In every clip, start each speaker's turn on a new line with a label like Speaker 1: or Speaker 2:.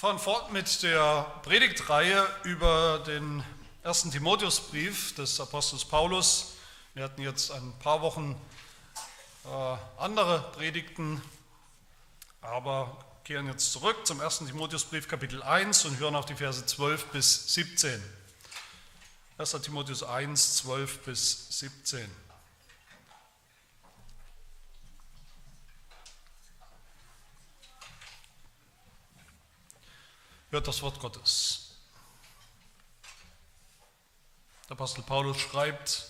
Speaker 1: fahren fort mit der Predigtreihe über den ersten Timotheusbrief des Apostels Paulus. Wir hatten jetzt ein paar Wochen äh, andere Predigten, aber kehren jetzt zurück zum ersten Timotheusbrief Kapitel 1 und hören auf die Verse 12 bis 17. 1. Timotheus 1, 12 bis 17. Hört das Wort Gottes. Der Apostel Paulus schreibt,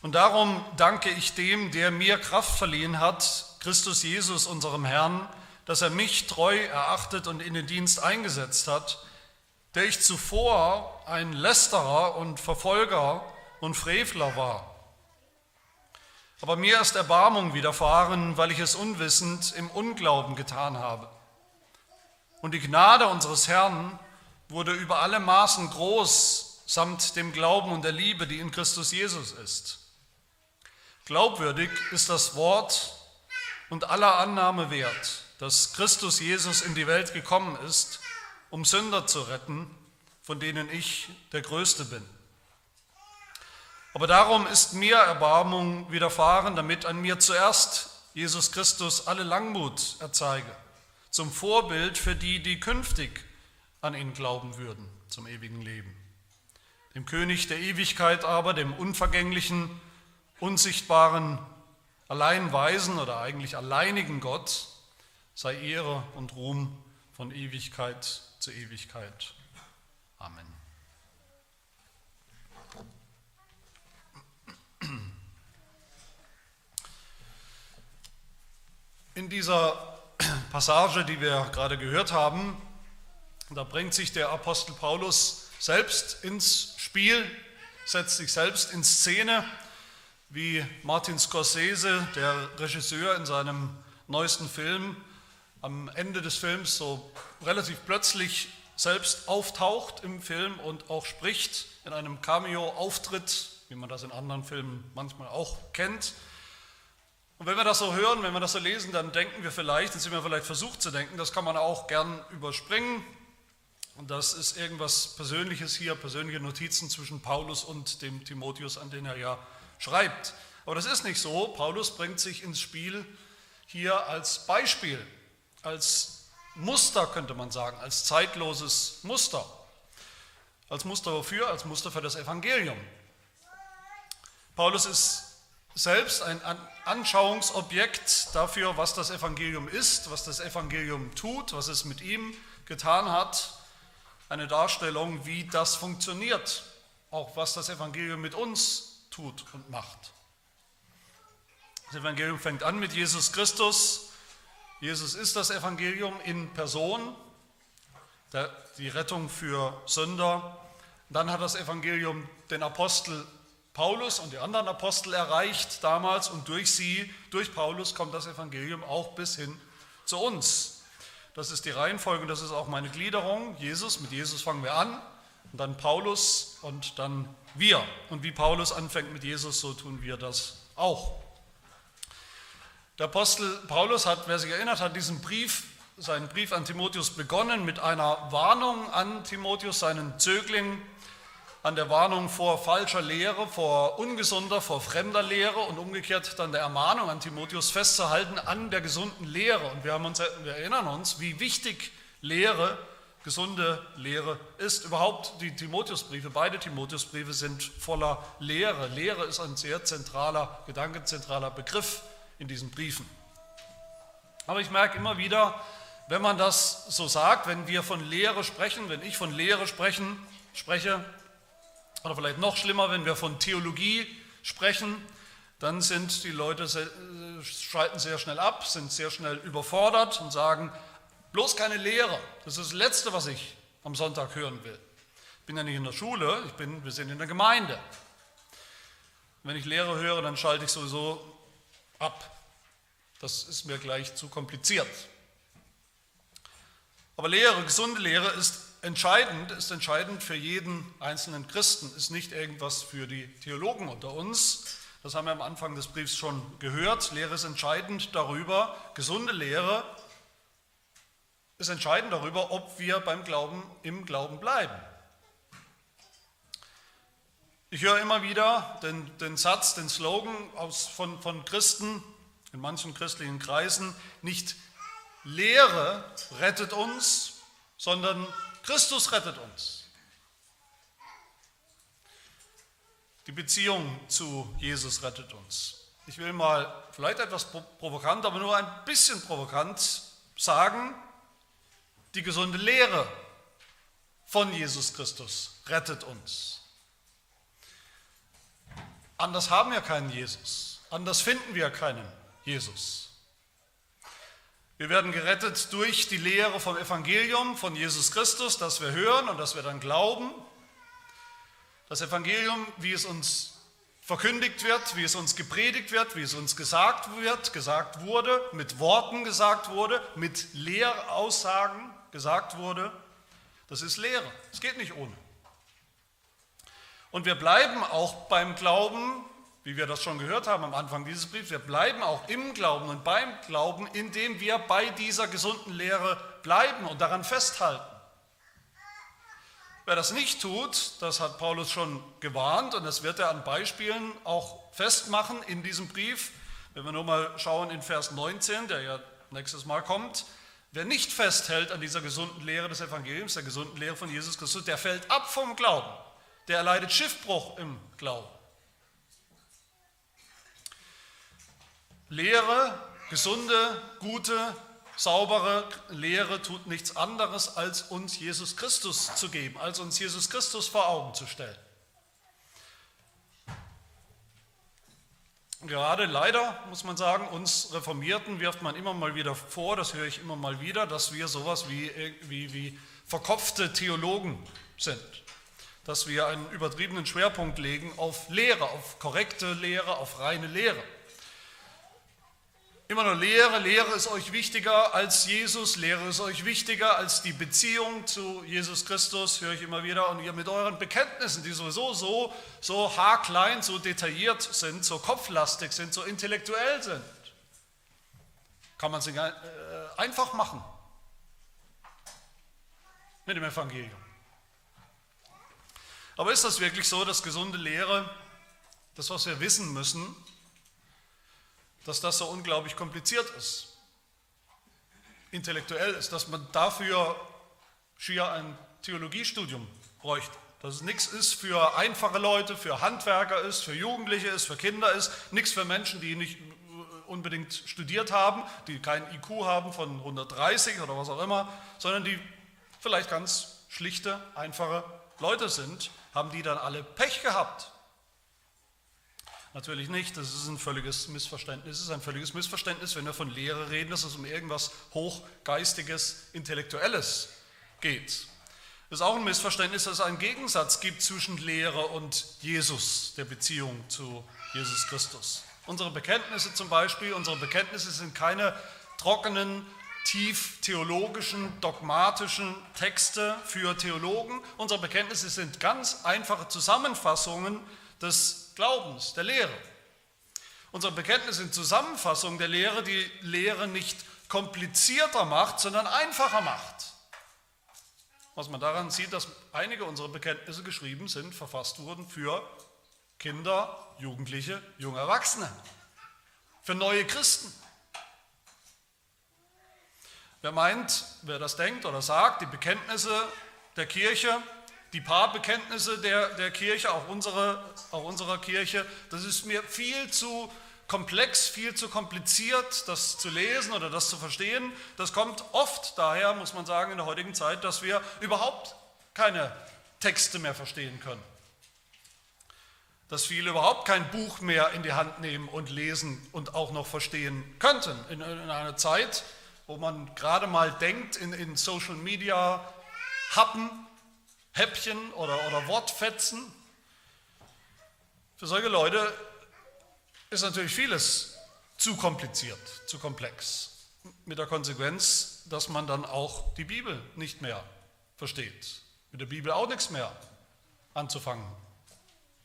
Speaker 1: und darum danke ich dem, der mir Kraft verliehen hat, Christus Jesus, unserem Herrn, dass er mich treu erachtet und in den Dienst eingesetzt hat, der ich zuvor ein Lästerer und Verfolger und Frevler war. Aber mir ist Erbarmung widerfahren, weil ich es unwissend im Unglauben getan habe. Und die Gnade unseres Herrn wurde über alle Maßen groß, samt dem Glauben und der Liebe, die in Christus Jesus ist. Glaubwürdig ist das Wort und aller Annahme wert, dass Christus Jesus in die Welt gekommen ist, um Sünder zu retten, von denen ich der Größte bin. Aber darum ist mir Erbarmung widerfahren, damit an mir zuerst Jesus Christus alle Langmut erzeige zum Vorbild für die, die künftig an ihn glauben würden, zum ewigen Leben. Dem König der Ewigkeit aber, dem unvergänglichen, unsichtbaren, allein weisen oder eigentlich alleinigen Gott, sei Ehre und Ruhm von Ewigkeit zu Ewigkeit. Amen. In dieser Passage, die wir gerade gehört haben, da bringt sich der Apostel Paulus selbst ins Spiel, setzt sich selbst in Szene, wie Martin Scorsese, der Regisseur in seinem neuesten Film, am Ende des Films so relativ plötzlich selbst auftaucht im Film und auch spricht in einem Cameo-Auftritt, wie man das in anderen Filmen manchmal auch kennt. Und wenn wir das so hören, wenn wir das so lesen, dann denken wir vielleicht, dann sind wir vielleicht versucht zu denken, das kann man auch gern überspringen. Und das ist irgendwas Persönliches hier, persönliche Notizen zwischen Paulus und dem Timotheus, an den er ja schreibt. Aber das ist nicht so. Paulus bringt sich ins Spiel hier als Beispiel, als Muster könnte man sagen, als zeitloses Muster. Als Muster wofür? Als Muster für das Evangelium. Paulus ist selbst ein Anschauungsobjekt dafür, was das Evangelium ist, was das Evangelium tut, was es mit ihm getan hat. Eine Darstellung, wie das funktioniert, auch was das Evangelium mit uns tut und macht. Das Evangelium fängt an mit Jesus Christus. Jesus ist das Evangelium in Person, die Rettung für Sünder. Dann hat das Evangelium den Apostel Paulus und die anderen Apostel erreicht damals und durch sie, durch Paulus kommt das Evangelium auch bis hin zu uns. Das ist die Reihenfolge, das ist auch meine Gliederung. Jesus, mit Jesus fangen wir an, und dann Paulus und dann wir. Und wie Paulus anfängt mit Jesus, so tun wir das auch. Der Apostel Paulus hat, wer sich erinnert, hat diesen Brief, seinen Brief an Timotheus begonnen mit einer Warnung an Timotheus, seinen Zögling, an der Warnung vor falscher Lehre, vor ungesunder, vor fremder Lehre und umgekehrt dann der Ermahnung an Timotheus festzuhalten an der gesunden Lehre. Und wir, uns, wir erinnern uns, wie wichtig Lehre, gesunde Lehre ist. Überhaupt die Timotheusbriefe, beide Timotheusbriefe sind voller Lehre. Lehre ist ein sehr zentraler, gedankenzentraler Begriff in diesen Briefen. Aber ich merke immer wieder, wenn man das so sagt, wenn wir von Lehre sprechen, wenn ich von Lehre sprechen, spreche, oder vielleicht noch schlimmer, wenn wir von Theologie sprechen, dann sind die Leute, äh, schalten sehr schnell ab, sind sehr schnell überfordert und sagen, bloß keine Lehre. Das ist das Letzte, was ich am Sonntag hören will. Ich bin ja nicht in der Schule, ich bin, wir sind in der Gemeinde. Wenn ich Lehre höre, dann schalte ich sowieso ab. Das ist mir gleich zu kompliziert. Aber Lehre, gesunde Lehre ist entscheidend, ist entscheidend für jeden einzelnen Christen, ist nicht irgendwas für die Theologen unter uns. Das haben wir am Anfang des Briefs schon gehört. Lehre ist entscheidend darüber. Gesunde Lehre ist entscheidend darüber, ob wir beim Glauben im Glauben bleiben. Ich höre immer wieder den, den Satz, den Slogan aus, von, von Christen in manchen christlichen Kreisen, nicht Lehre rettet uns, sondern Christus rettet uns. Die Beziehung zu Jesus rettet uns. Ich will mal vielleicht etwas provokant, aber nur ein bisschen provokant sagen, die gesunde Lehre von Jesus Christus rettet uns. Anders haben wir keinen Jesus, anders finden wir keinen Jesus. Wir werden gerettet durch die Lehre vom Evangelium von Jesus Christus, das wir hören und das wir dann glauben. Das Evangelium, wie es uns verkündigt wird, wie es uns gepredigt wird, wie es uns gesagt wird, gesagt wurde, mit Worten gesagt wurde, mit Lehraussagen gesagt wurde, das ist Lehre. Es geht nicht ohne. Und wir bleiben auch beim Glauben, wie wir das schon gehört haben am Anfang dieses Briefs, wir bleiben auch im Glauben und beim Glauben, indem wir bei dieser gesunden Lehre bleiben und daran festhalten. Wer das nicht tut, das hat Paulus schon gewarnt und das wird er an Beispielen auch festmachen in diesem Brief. Wenn wir nur mal schauen in Vers 19, der ja nächstes Mal kommt, Wer nicht festhält an dieser gesunden Lehre des Evangeliums, der gesunden Lehre von Jesus Christus, der fällt ab vom Glauben. Der erleidet Schiffbruch im Glauben. Lehre, gesunde, gute, saubere Lehre tut nichts anderes, als uns Jesus Christus zu geben, als uns Jesus Christus vor Augen zu stellen. Gerade leider, muss man sagen, uns Reformierten wirft man immer mal wieder vor, das höre ich immer mal wieder, dass wir sowas wie, wie, wie verkopfte Theologen sind. Dass wir einen übertriebenen Schwerpunkt legen auf Lehre, auf korrekte Lehre, auf reine Lehre. Immer nur Lehre, Lehre ist euch wichtiger als Jesus, Lehre ist euch wichtiger als die Beziehung zu Jesus Christus, höre ich immer wieder. Und ihr mit euren Bekenntnissen, die sowieso so, so haarklein, so detailliert sind, so kopflastig sind, so intellektuell sind, kann man sie äh, einfach machen mit dem Evangelium. Aber ist das wirklich so, dass gesunde Lehre, das, was wir wissen müssen, dass das so unglaublich kompliziert ist, intellektuell ist, dass man dafür schier ein Theologiestudium bräuchte. Dass es nichts ist für einfache Leute, für Handwerker ist, für Jugendliche ist, für Kinder ist, nichts für Menschen, die nicht unbedingt studiert haben, die keinen IQ haben von 130 oder was auch immer, sondern die vielleicht ganz schlichte, einfache Leute sind, haben die dann alle Pech gehabt Natürlich nicht, das ist ein völliges Missverständnis. Es ist ein völliges Missverständnis, wenn wir von Lehre reden, dass es um irgendwas Hochgeistiges, Intellektuelles geht. Es ist auch ein Missverständnis, dass es einen Gegensatz gibt zwischen Lehre und Jesus, der Beziehung zu Jesus Christus. Unsere Bekenntnisse zum Beispiel, unsere Bekenntnisse sind keine trockenen, tief theologischen, dogmatischen Texte für Theologen. Unsere Bekenntnisse sind ganz einfache Zusammenfassungen des Glaubens, der Lehre. Unsere Bekenntnis sind Zusammenfassung der Lehre, die Lehre nicht komplizierter macht, sondern einfacher macht. Was man daran sieht, dass einige unserer Bekenntnisse geschrieben sind, verfasst wurden für Kinder, Jugendliche, junge Erwachsene, für neue Christen. Wer meint, wer das denkt oder sagt, die Bekenntnisse der Kirche die Paarbekenntnisse der, der Kirche, auch, unsere, auch unserer Kirche, das ist mir viel zu komplex, viel zu kompliziert, das zu lesen oder das zu verstehen. Das kommt oft daher, muss man sagen, in der heutigen Zeit, dass wir überhaupt keine Texte mehr verstehen können. Dass viele überhaupt kein Buch mehr in die Hand nehmen und lesen und auch noch verstehen könnten. In, in einer Zeit, wo man gerade mal denkt, in, in Social Media Happen Häppchen oder, oder Wortfetzen. Für solche Leute ist natürlich vieles zu kompliziert, zu komplex. Mit der Konsequenz, dass man dann auch die Bibel nicht mehr versteht. Mit der Bibel auch nichts mehr anzufangen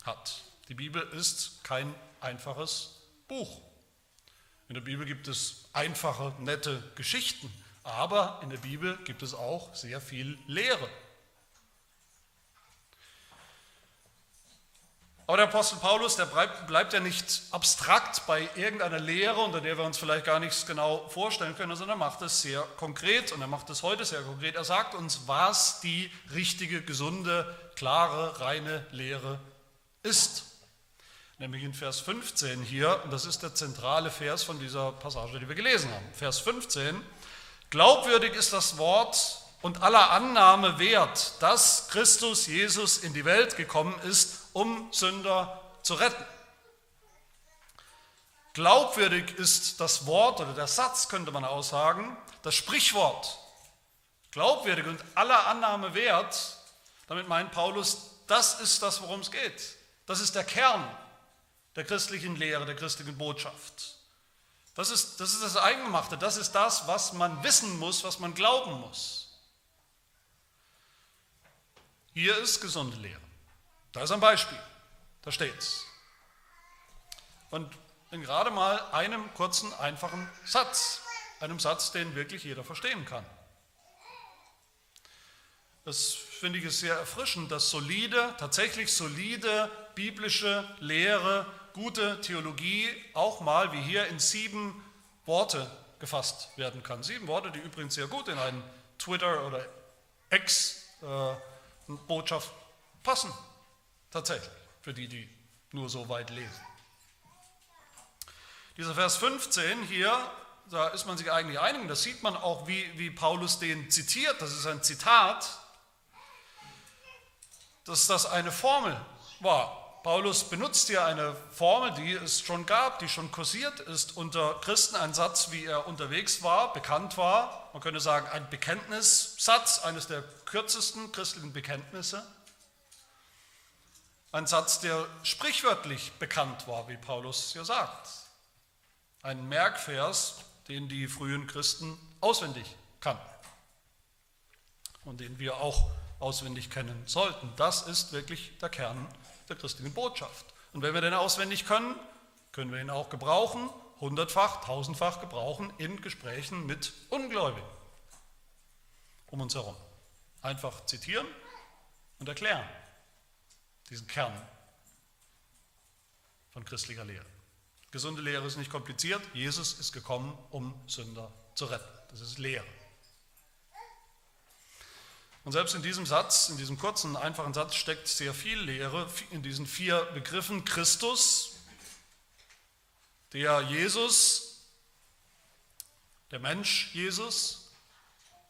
Speaker 1: hat. Die Bibel ist kein einfaches Buch. In der Bibel gibt es einfache, nette Geschichten, Aber in der Bibel gibt es auch sehr viel Lehre. Aber der Apostel Paulus, der bleibt, bleibt ja nicht abstrakt bei irgendeiner Lehre, unter der wir uns vielleicht gar nichts genau vorstellen können, sondern er macht es sehr konkret und er macht es heute sehr konkret. Er sagt uns, was die richtige, gesunde, klare, reine Lehre ist. Nämlich in Vers 15 hier, und das ist der zentrale Vers von dieser Passage, die wir gelesen haben. Vers 15, glaubwürdig ist das Wort und aller Annahme wert, dass Christus Jesus in die Welt gekommen ist, um Sünder zu retten. Glaubwürdig ist das Wort oder der Satz, könnte man auch sagen, das Sprichwort. Glaubwürdig und aller Annahme wert, damit meint Paulus, das ist das, worum es geht. Das ist der Kern der christlichen Lehre, der christlichen Botschaft. Das ist, das ist das Eingemachte, das ist das, was man wissen muss, was man glauben muss. Hier ist gesunde Lehre. Da ist ein Beispiel, da steht's. Und in gerade mal einem kurzen, einfachen Satz, einem Satz, den wirklich jeder verstehen kann. Das finde ich sehr erfrischend, dass solide, tatsächlich solide biblische Lehre, gute Theologie auch mal wie hier in sieben Worte gefasst werden kann. Sieben Worte, die übrigens sehr gut in einen Twitter- oder Ex-Botschaft äh, passen. Tatsächlich, für die, die nur so weit lesen. Dieser Vers 15 hier, da ist man sich eigentlich einig, das sieht man auch, wie, wie Paulus den zitiert, das ist ein Zitat, dass das eine Formel war. Paulus benutzt hier eine Formel, die es schon gab, die schon kursiert ist unter Christen, ein Satz, wie er unterwegs war, bekannt war. Man könnte sagen, ein Bekenntnissatz, eines der kürzesten christlichen Bekenntnisse. Ein Satz, der sprichwörtlich bekannt war, wie Paulus ja sagt. Ein Merkvers, den die frühen Christen auswendig kannten und den wir auch auswendig kennen sollten. Das ist wirklich der Kern der christlichen Botschaft. Und wenn wir den auswendig können, können wir ihn auch gebrauchen, hundertfach, tausendfach gebrauchen in Gesprächen mit Ungläubigen um uns herum. Einfach zitieren und erklären diesen Kern von christlicher Lehre. Gesunde Lehre ist nicht kompliziert. Jesus ist gekommen, um Sünder zu retten. Das ist Lehre. Und selbst in diesem Satz, in diesem kurzen, einfachen Satz steckt sehr viel Lehre in diesen vier Begriffen. Christus, der Jesus, der Mensch Jesus,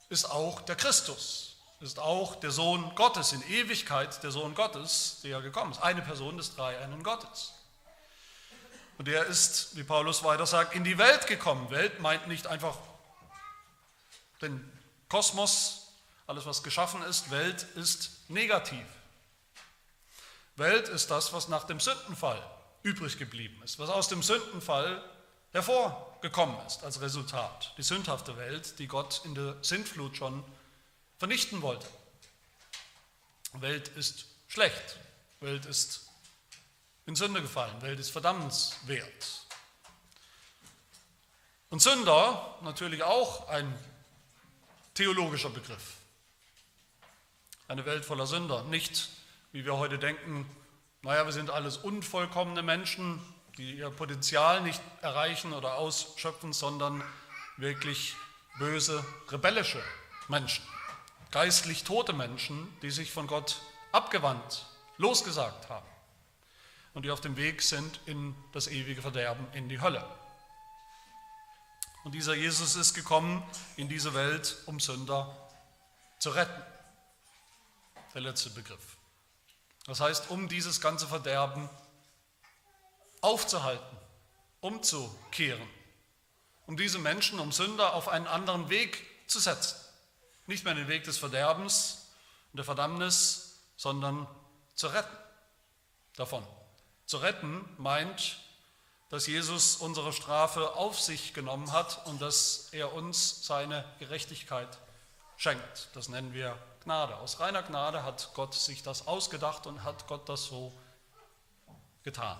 Speaker 1: ist auch der Christus ist auch der Sohn Gottes, in Ewigkeit der Sohn Gottes, der gekommen ist. Eine Person des Dreieinen Gottes. Und er ist, wie Paulus weiter sagt, in die Welt gekommen. Welt meint nicht einfach den Kosmos, alles was geschaffen ist. Welt ist negativ. Welt ist das, was nach dem Sündenfall übrig geblieben ist, was aus dem Sündenfall hervorgekommen ist als Resultat. Die sündhafte Welt, die Gott in der Sintflut schon vernichten wollte. Welt ist schlecht, Welt ist in Sünde gefallen, Welt ist verdammenswert. Und Sünder natürlich auch ein theologischer Begriff. Eine Welt voller Sünder. Nicht, wie wir heute denken, naja, wir sind alles unvollkommene Menschen, die ihr Potenzial nicht erreichen oder ausschöpfen, sondern wirklich böse, rebellische Menschen geistlich tote Menschen, die sich von Gott abgewandt, losgesagt haben und die auf dem Weg sind in das ewige Verderben, in die Hölle. Und dieser Jesus ist gekommen in diese Welt, um Sünder zu retten. Der letzte Begriff. Das heißt, um dieses ganze Verderben aufzuhalten, umzukehren, um diese Menschen, um Sünder auf einen anderen Weg zu setzen. Nicht mehr den Weg des Verderbens und der Verdammnis, sondern zu retten davon. Zu retten meint, dass Jesus unsere Strafe auf sich genommen hat und dass er uns seine Gerechtigkeit schenkt. Das nennen wir Gnade. Aus reiner Gnade hat Gott sich das ausgedacht und hat Gott das so getan.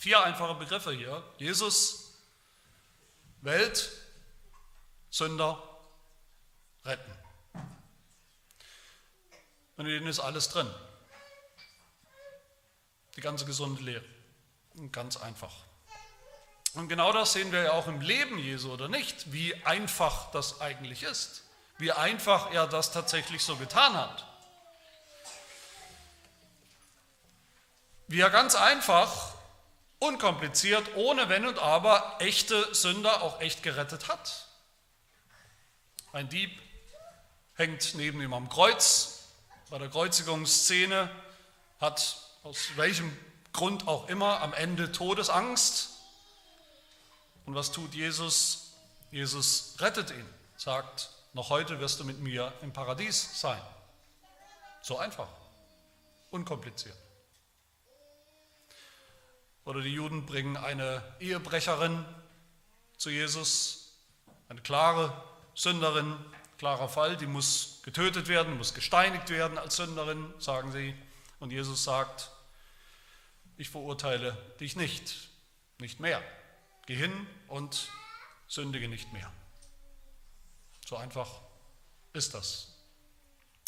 Speaker 1: Vier einfache Begriffe hier. Jesus, Welt, Sünder retten. Und in denen ist alles drin. Die ganze gesunde Lehre. Und ganz einfach. Und genau das sehen wir ja auch im Leben Jesu, oder nicht? Wie einfach das eigentlich ist. Wie einfach er das tatsächlich so getan hat. Wie er ganz einfach, unkompliziert, ohne Wenn und Aber echte Sünder auch echt gerettet hat. Ein Dieb hängt neben ihm am Kreuz. Bei der Kreuzigungsszene hat aus welchem Grund auch immer am Ende Todesangst. Und was tut Jesus? Jesus rettet ihn, sagt, noch heute wirst du mit mir im Paradies sein. So einfach, unkompliziert. Oder die Juden bringen eine Ehebrecherin zu Jesus, eine klare Sünderin, klarer Fall, die muss getötet werden, muss gesteinigt werden als Sünderin, sagen sie. Und Jesus sagt, ich verurteile dich nicht, nicht mehr. Geh hin und sündige nicht mehr. So einfach ist das.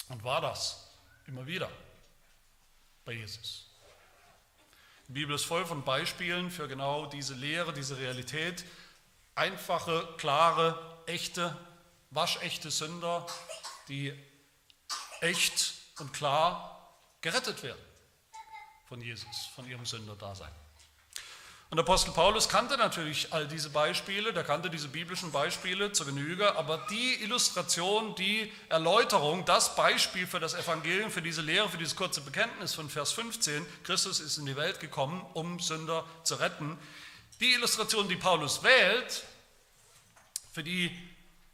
Speaker 1: Und war das immer wieder bei Jesus. Die Bibel ist voll von Beispielen für genau diese Lehre, diese Realität. Einfache, klare, echte, waschechte Sünder, die echt und klar gerettet werden von Jesus, von ihrem Sünderdasein. Und Apostel Paulus kannte natürlich all diese Beispiele, der kannte diese biblischen Beispiele zur Genüge, aber die Illustration, die Erläuterung, das Beispiel für das Evangelium, für diese Lehre, für dieses kurze Bekenntnis von Vers 15, Christus ist in die Welt gekommen, um Sünder zu retten, die Illustration, die Paulus wählt, für die,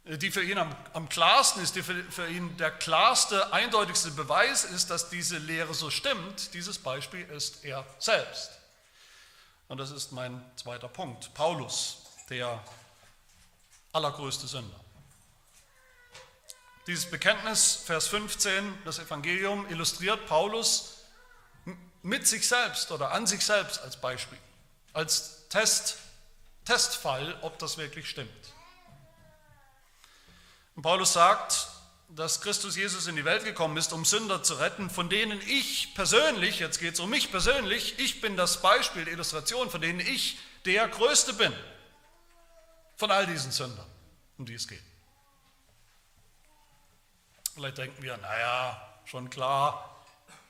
Speaker 1: die für ihn am, am klarsten ist, die für, für ihn der klarste, eindeutigste Beweis ist, dass diese Lehre so stimmt, dieses Beispiel ist er selbst. Und das ist mein zweiter Punkt. Paulus, der allergrößte Sünder. Dieses Bekenntnis, Vers 15, das Evangelium, illustriert Paulus mit sich selbst oder an sich selbst als Beispiel, als Test, Testfall, ob das wirklich stimmt. Und Paulus sagt, dass Christus Jesus in die Welt gekommen ist, um Sünder zu retten, von denen ich persönlich, jetzt geht es um mich persönlich, ich bin das Beispiel, die Illustration, von denen ich der Größte bin. Von all diesen Sündern, um die es geht. Vielleicht denken wir, naja, schon klar,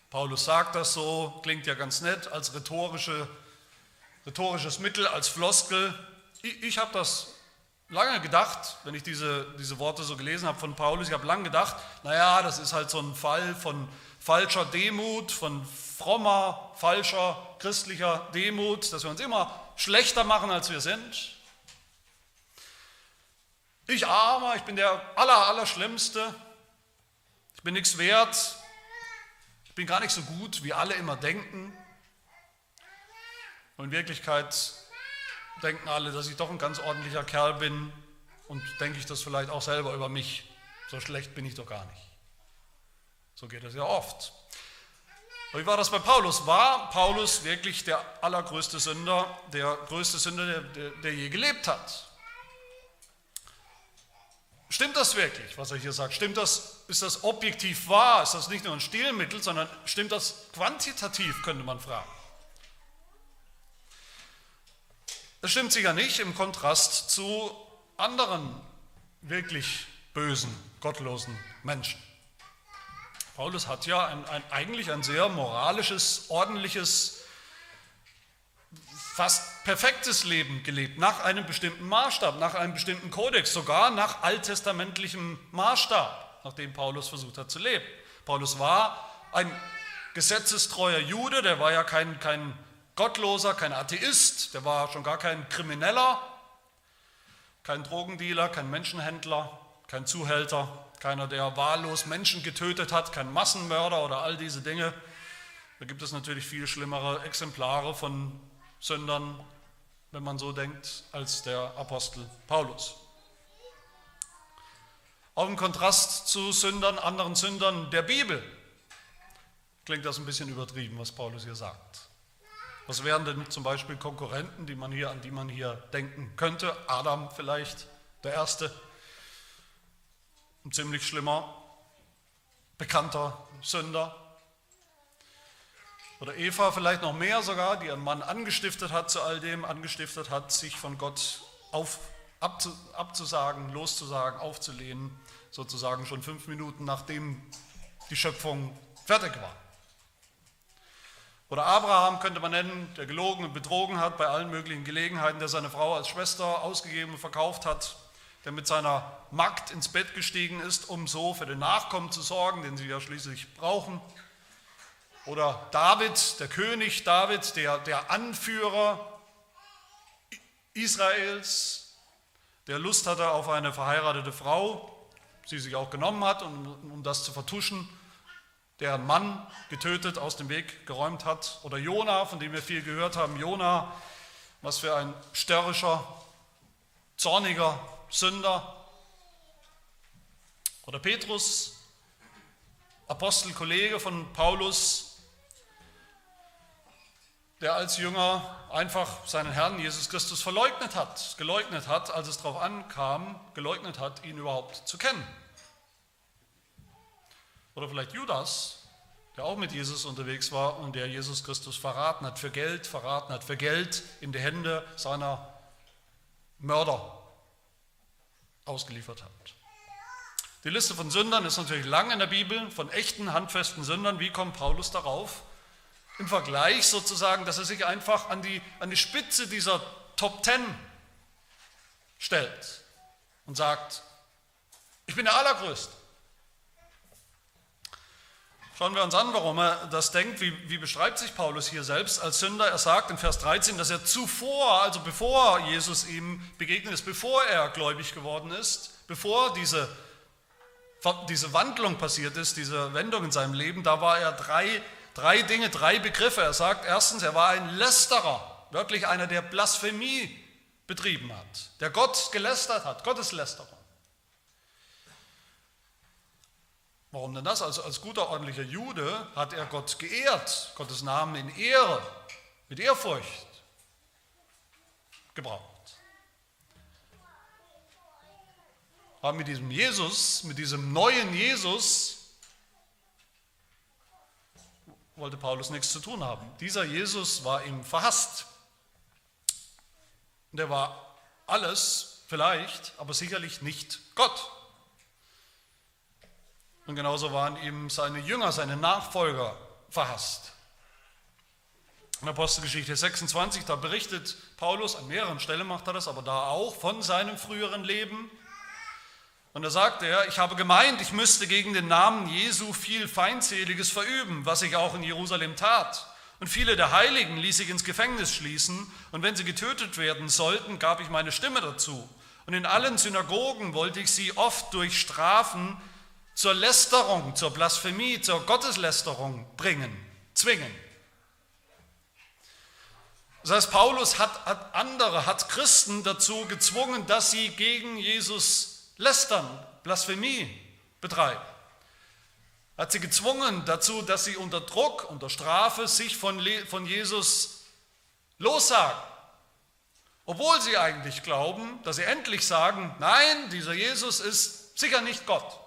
Speaker 1: Paulus sagt das so, klingt ja ganz nett als rhetorische, rhetorisches Mittel, als Floskel. Ich, ich habe das lange gedacht, wenn ich diese, diese Worte so gelesen habe von Paulus, ich habe lange gedacht, naja, das ist halt so ein Fall von falscher Demut, von frommer, falscher, christlicher Demut, dass wir uns immer schlechter machen, als wir sind. Ich armer, ich bin der aller, aller ich bin nichts wert, ich bin gar nicht so gut, wie alle immer denken. Und in Wirklichkeit denken alle, dass ich doch ein ganz ordentlicher Kerl bin und denke ich das vielleicht auch selber über mich. So schlecht bin ich doch gar nicht. So geht es ja oft. Aber wie war das bei Paulus? War Paulus wirklich der allergrößte Sünder, der größte Sünder, der, der, der je gelebt hat? Stimmt das wirklich, was er hier sagt? Stimmt das, ist das objektiv wahr? Ist das nicht nur ein Stilmittel, sondern stimmt das quantitativ, könnte man fragen? Das stimmt sicher nicht im Kontrast zu anderen wirklich bösen, gottlosen Menschen. Paulus hat ja ein, ein, eigentlich ein sehr moralisches, ordentliches, fast perfektes Leben gelebt, nach einem bestimmten Maßstab, nach einem bestimmten Kodex, sogar nach alttestamentlichem Maßstab, nach dem Paulus versucht hat zu leben. Paulus war ein gesetzestreuer Jude, der war ja kein, kein Gottloser, kein Atheist, der war schon gar kein Krimineller, kein Drogendealer, kein Menschenhändler, kein Zuhälter, keiner, der wahllos Menschen getötet hat, kein Massenmörder oder all diese Dinge. Da gibt es natürlich viel schlimmere Exemplare von Sündern, wenn man so denkt, als der Apostel Paulus. Auch im Kontrast zu Sündern, anderen Sündern der Bibel, klingt das ein bisschen übertrieben, was Paulus hier sagt. Was wären denn zum Beispiel Konkurrenten, die man hier, an die man hier denken könnte? Adam vielleicht, der Erste. ein ziemlich schlimmer, bekannter Sünder. Oder Eva vielleicht noch mehr sogar, die ihren Mann angestiftet hat zu all dem, angestiftet hat, sich von Gott auf, abzusagen, loszusagen, aufzulehnen, sozusagen schon fünf Minuten nachdem die Schöpfung fertig war. Oder Abraham könnte man nennen, der gelogen und betrogen hat bei allen möglichen Gelegenheiten, der seine Frau als Schwester ausgegeben und verkauft hat, der mit seiner Magd ins Bett gestiegen ist, um so für den Nachkommen zu sorgen, den sie ja schließlich brauchen. Oder David, der König David, der, der Anführer Israels, der Lust hatte auf eine verheiratete Frau, sie sich auch genommen hat, um, um das zu vertuschen deren Mann getötet, aus dem Weg geräumt hat. Oder Jona, von dem wir viel gehört haben. Jona, was für ein störrischer, zorniger Sünder. Oder Petrus, Apostelkollege von Paulus, der als Jünger einfach seinen Herrn Jesus Christus verleugnet hat, geleugnet hat, als es darauf ankam, geleugnet hat, ihn überhaupt zu kennen. Oder vielleicht Judas, der auch mit Jesus unterwegs war und der Jesus Christus verraten hat, für Geld verraten hat, für Geld in die Hände seiner Mörder ausgeliefert hat. Die Liste von Sündern ist natürlich lang in der Bibel, von echten, handfesten Sündern. Wie kommt Paulus darauf? Im Vergleich sozusagen, dass er sich einfach an die, an die Spitze dieser Top Ten stellt und sagt, ich bin der Allergrößte. Schauen wir uns an, warum er das denkt. Wie, wie, beschreibt sich Paulus hier selbst als Sünder? Er sagt in Vers 13, dass er zuvor, also bevor Jesus ihm begegnet ist, bevor er gläubig geworden ist, bevor diese, diese Wandlung passiert ist, diese Wendung in seinem Leben, da war er drei, drei Dinge, drei Begriffe. Er sagt erstens, er war ein Lästerer, wirklich einer, der Blasphemie betrieben hat, der Gott gelästert hat, Gotteslästerer. Warum denn das? Also als guter, ordentlicher Jude hat er Gott geehrt, Gottes Namen in Ehre, mit Ehrfurcht gebraucht. Aber mit diesem Jesus, mit diesem neuen Jesus, wollte Paulus nichts zu tun haben. Dieser Jesus war ihm verhasst. Und er war alles, vielleicht, aber sicherlich nicht Gott. Und genauso waren ihm seine Jünger, seine Nachfolger verhasst. In Apostelgeschichte 26, da berichtet Paulus, an mehreren Stellen macht er das, aber da auch von seinem früheren Leben. Und da sagt er, ich habe gemeint, ich müsste gegen den Namen Jesu viel Feindseliges verüben, was ich auch in Jerusalem tat. Und viele der Heiligen ließ ich ins Gefängnis schließen, und wenn sie getötet werden sollten, gab ich meine Stimme dazu. Und in allen Synagogen wollte ich sie oft durch Strafen zur Lästerung, zur Blasphemie, zur Gotteslästerung bringen, zwingen. Das heißt, Paulus hat, hat andere, hat Christen dazu gezwungen, dass sie gegen Jesus lästern, Blasphemie betreiben. Hat sie gezwungen dazu, dass sie unter Druck, unter Strafe sich von, von Jesus lossagen. Obwohl sie eigentlich glauben, dass sie endlich sagen, nein, dieser Jesus ist sicher nicht Gott.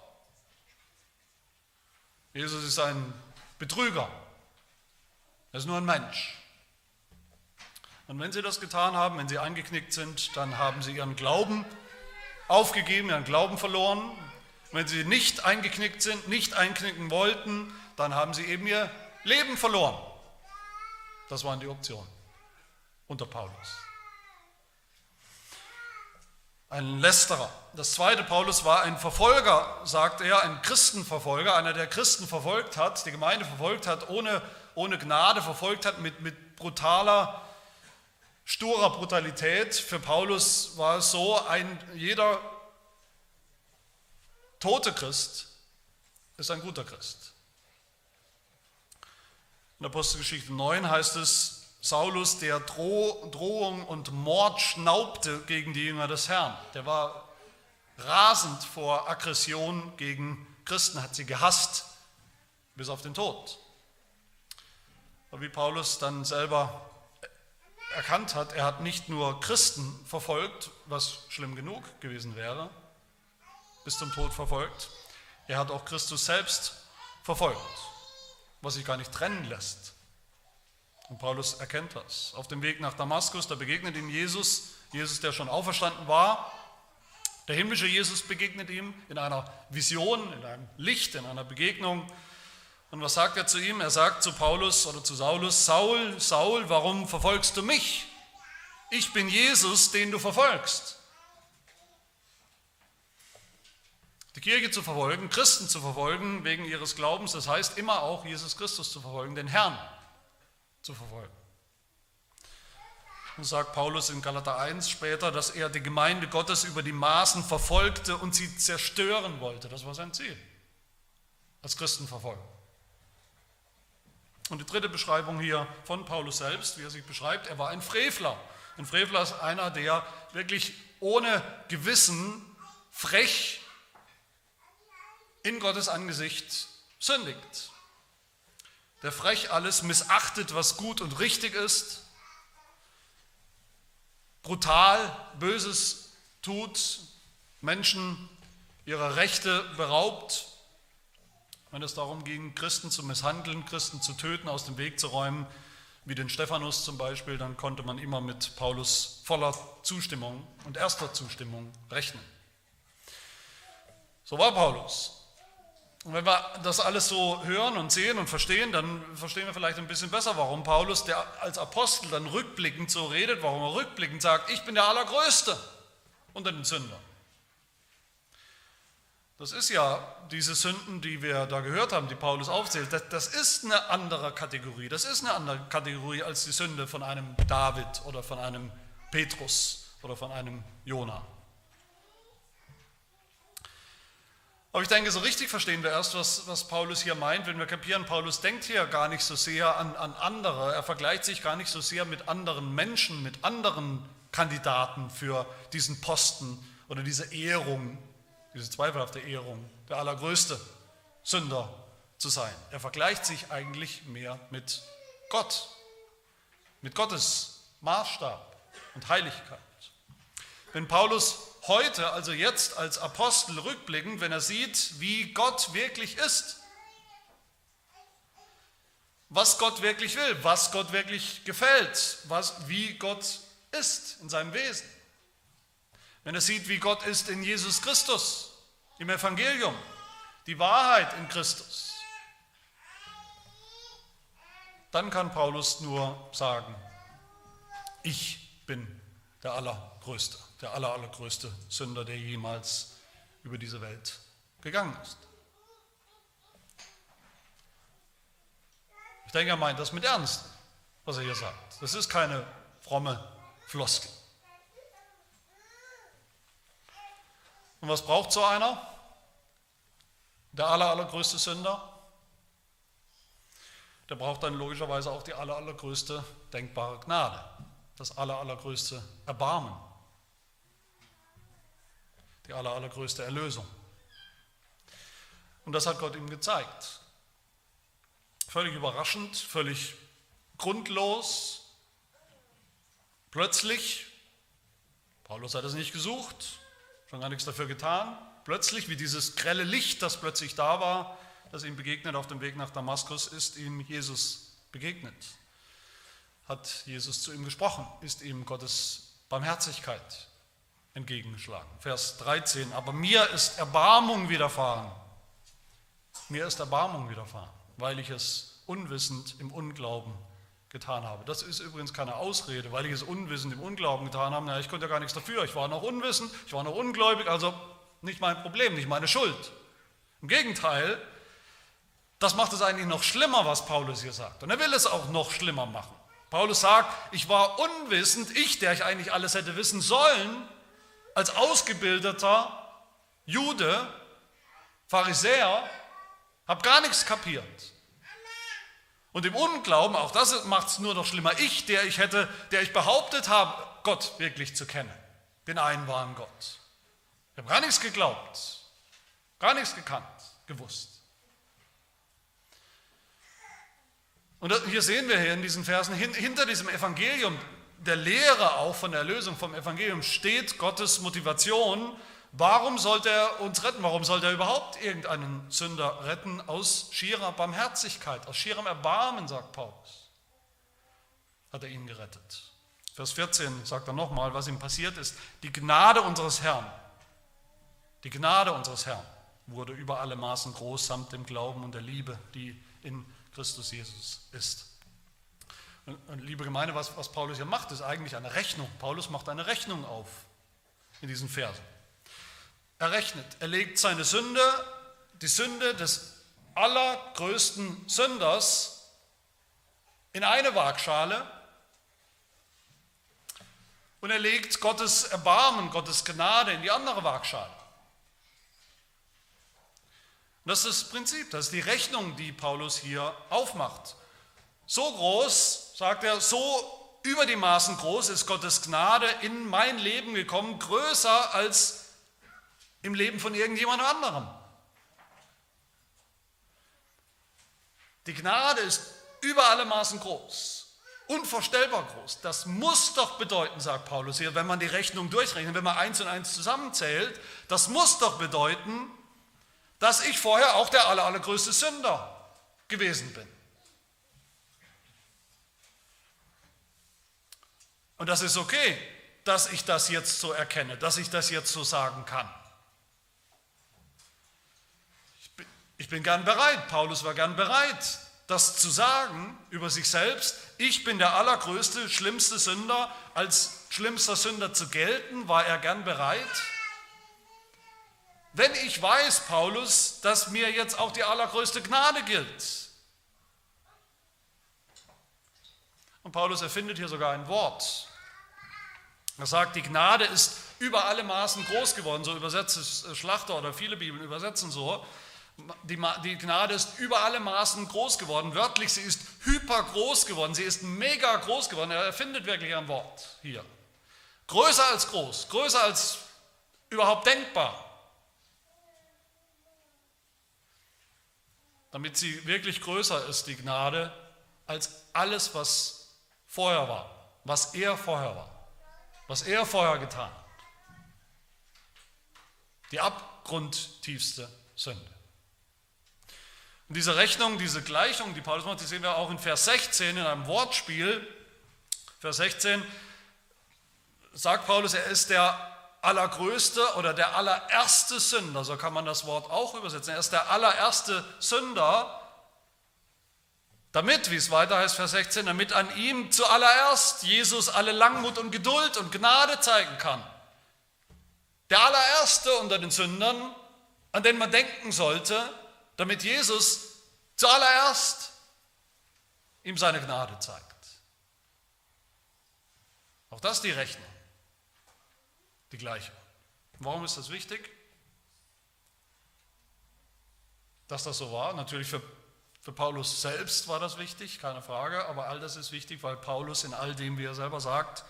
Speaker 1: Jesus ist ein Betrüger. Er ist nur ein Mensch. Und wenn sie das getan haben, wenn sie eingeknickt sind, dann haben sie ihren Glauben aufgegeben, ihren Glauben verloren. Wenn sie nicht eingeknickt sind, nicht einknicken wollten, dann haben sie eben ihr Leben verloren. Das waren die Optionen unter Paulus ein Lästerer. Das zweite, Paulus war ein Verfolger, sagt er, ein Christenverfolger, einer, der Christen verfolgt hat, die Gemeinde verfolgt hat, ohne, ohne Gnade verfolgt hat, mit, mit brutaler, sturer Brutalität. Für Paulus war es so, ein, jeder tote Christ ist ein guter Christ. In Apostelgeschichte 9 heißt es, Saulus, der Droh, Drohung und Mord schnaubte gegen die Jünger des Herrn. Der war rasend vor Aggression gegen Christen, hat sie gehasst bis auf den Tod. Aber wie Paulus dann selber erkannt hat, er hat nicht nur Christen verfolgt, was schlimm genug gewesen wäre, bis zum Tod verfolgt. Er hat auch Christus selbst verfolgt, was sich gar nicht trennen lässt. Und Paulus erkennt das. Auf dem Weg nach Damaskus, da begegnet ihm Jesus, Jesus, der schon auferstanden war. Der himmlische Jesus begegnet ihm in einer Vision, in einem Licht, in einer Begegnung. Und was sagt er zu ihm? Er sagt zu Paulus oder zu Saulus, Saul, Saul, warum verfolgst du mich? Ich bin Jesus, den du verfolgst. Die Kirche zu verfolgen, Christen zu verfolgen wegen ihres Glaubens, das heißt immer auch Jesus Christus zu verfolgen, den Herrn zu verfolgen. Und sagt Paulus in Galater 1 später, dass er die Gemeinde Gottes über die Maßen verfolgte und sie zerstören wollte. Das war sein Ziel. Als Christen verfolgen. Und die dritte Beschreibung hier von Paulus selbst, wie er sich beschreibt, er war ein Frevler. Ein Frevler ist einer, der wirklich ohne Gewissen frech in Gottes Angesicht sündigt. Der frech alles missachtet, was gut und richtig ist, brutal Böses tut, Menschen ihrer Rechte beraubt, wenn es darum ging, Christen zu misshandeln, Christen zu töten, aus dem Weg zu räumen, wie den Stephanus zum Beispiel, dann konnte man immer mit Paulus voller Zustimmung und erster Zustimmung rechnen. So war Paulus. Und wenn wir das alles so hören und sehen und verstehen, dann verstehen wir vielleicht ein bisschen besser, warum Paulus, der als Apostel dann rückblickend so redet, warum er rückblickend sagt, ich bin der Allergrößte unter den Sündern. Das ist ja diese Sünden, die wir da gehört haben, die Paulus aufzählt, das, das, ist eine andere Kategorie. Das ist eine andere Kategorie als die Sünde von einem David oder von einem Petrus oder von einem Jona. Aber ich denke, so richtig verstehen wir erst, was, was Paulus hier meint, wenn wir kapieren, Paulus denkt hier gar nicht so sehr an, an andere, er vergleicht sich gar nicht so sehr mit anderen Menschen, mit anderen Kandidaten für diesen Posten oder diese Ehrung diese zweifelhafte Ehrung, der allergrößte Sünder zu sein. Er vergleicht sich eigentlich mehr mit Gott, mit Gottes Maßstab und Heiligkeit. Wenn Paulus heute, also jetzt als Apostel rückblickend, wenn er sieht, wie Gott wirklich ist, was Gott wirklich will, was Gott wirklich gefällt, was, wie Gott ist in seinem Wesen, wenn er sieht, wie Gott ist in Jesus Christus, im Evangelium, die Wahrheit in Christus, dann kann Paulus nur sagen, ich bin der Allergrößte, der aller, allergrößte Sünder, der jemals über diese Welt gegangen ist. Ich denke, er meint das mit Ernst, was er hier sagt. Das ist keine fromme Floskel. Und was braucht so einer? Der aller, allergrößte Sünder? Der braucht dann logischerweise auch die aller, allergrößte denkbare Gnade, das aller, allergrößte Erbarmen, die aller, allergrößte Erlösung. Und das hat Gott ihm gezeigt. Völlig überraschend, völlig grundlos, plötzlich, Paulus hat es nicht gesucht, schon gar nichts dafür getan. Plötzlich, wie dieses grelle Licht, das plötzlich da war, das ihm begegnet auf dem Weg nach Damaskus, ist ihm Jesus begegnet. Hat Jesus zu ihm gesprochen, ist ihm Gottes Barmherzigkeit entgegengeschlagen. Vers 13, aber mir ist Erbarmung widerfahren. Mir ist Erbarmung widerfahren, weil ich es unwissend im Unglauben getan habe. Das ist übrigens keine Ausrede, weil ich es unwissend im Unglauben getan habe. Na, ich konnte ja gar nichts dafür. Ich war noch unwissend, ich war noch ungläubig, also nicht mein Problem, nicht meine Schuld. Im Gegenteil, das macht es eigentlich noch schlimmer, was Paulus hier sagt. Und er will es auch noch schlimmer machen. Paulus sagt, ich war unwissend, ich, der ich eigentlich alles hätte wissen sollen, als ausgebildeter Jude, Pharisäer, habe gar nichts kapiert. Und im Unglauben, auch das macht es nur noch schlimmer, ich, der ich hätte, der ich behauptet habe, Gott wirklich zu kennen, den einen wahren Gott. Ich habe gar nichts geglaubt, gar nichts gekannt, gewusst. Und hier sehen wir hier in diesen Versen, hinter diesem Evangelium, der Lehre auch von der Erlösung vom Evangelium, steht Gottes Motivation, Warum sollte er uns retten? Warum sollte er überhaupt irgendeinen Sünder retten? Aus schierer Barmherzigkeit, aus schierem Erbarmen, sagt Paulus, hat er ihn gerettet. Vers 14 sagt er nochmal, was ihm passiert ist. Die Gnade unseres Herrn, die Gnade unseres Herrn wurde über alle Maßen groß samt dem Glauben und der Liebe, die in Christus Jesus ist. Und liebe Gemeinde, was, was Paulus hier macht, ist eigentlich eine Rechnung. Paulus macht eine Rechnung auf in diesen Versen. Er rechnet, er legt seine Sünde, die Sünde des allergrößten Sünders in eine Waagschale und er legt Gottes Erbarmen, Gottes Gnade in die andere Waagschale. Das ist das Prinzip, das ist die Rechnung, die Paulus hier aufmacht. So groß, sagt er, so über die Maßen groß ist Gottes Gnade in mein Leben gekommen, größer als im Leben von irgendjemand anderem. Die Gnade ist über alle Maßen groß, unvorstellbar groß. Das muss doch bedeuten, sagt Paulus hier, wenn man die Rechnung durchrechnet, wenn man eins und eins zusammenzählt, das muss doch bedeuten, dass ich vorher auch der aller, allergrößte Sünder gewesen bin. Und das ist okay, dass ich das jetzt so erkenne, dass ich das jetzt so sagen kann. Ich bin, ich bin gern bereit, Paulus war gern bereit, das zu sagen über sich selbst. Ich bin der allergrößte, schlimmste Sünder. Als schlimmster Sünder zu gelten, war er gern bereit. Wenn ich weiß, Paulus, dass mir jetzt auch die allergrößte Gnade gilt. Und Paulus erfindet hier sogar ein Wort. Er sagt, die Gnade ist über alle Maßen groß geworden, so übersetzt es Schlachter oder viele Bibeln übersetzen so. Die, die Gnade ist über alle Maßen groß geworden. Wörtlich, sie ist hypergroß geworden, sie ist mega groß geworden. Er erfindet wirklich ein Wort hier. Größer als groß, größer als überhaupt denkbar. Damit sie wirklich größer ist, die Gnade, als alles, was vorher war, was er vorher war was er vorher getan hat. Die abgrundtiefste Sünde. Und diese Rechnung, diese Gleichung, die Paulus macht, die sehen wir auch in Vers 16 in einem Wortspiel. Vers 16 sagt Paulus, er ist der allergrößte oder der allererste Sünder, so kann man das Wort auch übersetzen. Er ist der allererste Sünder, damit, wie es weiter heißt, Vers 16, damit an ihm zuallererst Jesus alle Langmut und Geduld und Gnade zeigen kann. Der allererste unter den Sündern, an den man denken sollte, damit Jesus zuallererst ihm seine Gnade zeigt. Auch das die Rechnung, die gleiche. Warum ist das wichtig? Dass das so war, natürlich für für Paulus selbst war das wichtig, keine Frage, aber all das ist wichtig, weil Paulus in all dem, wie er selber sagt,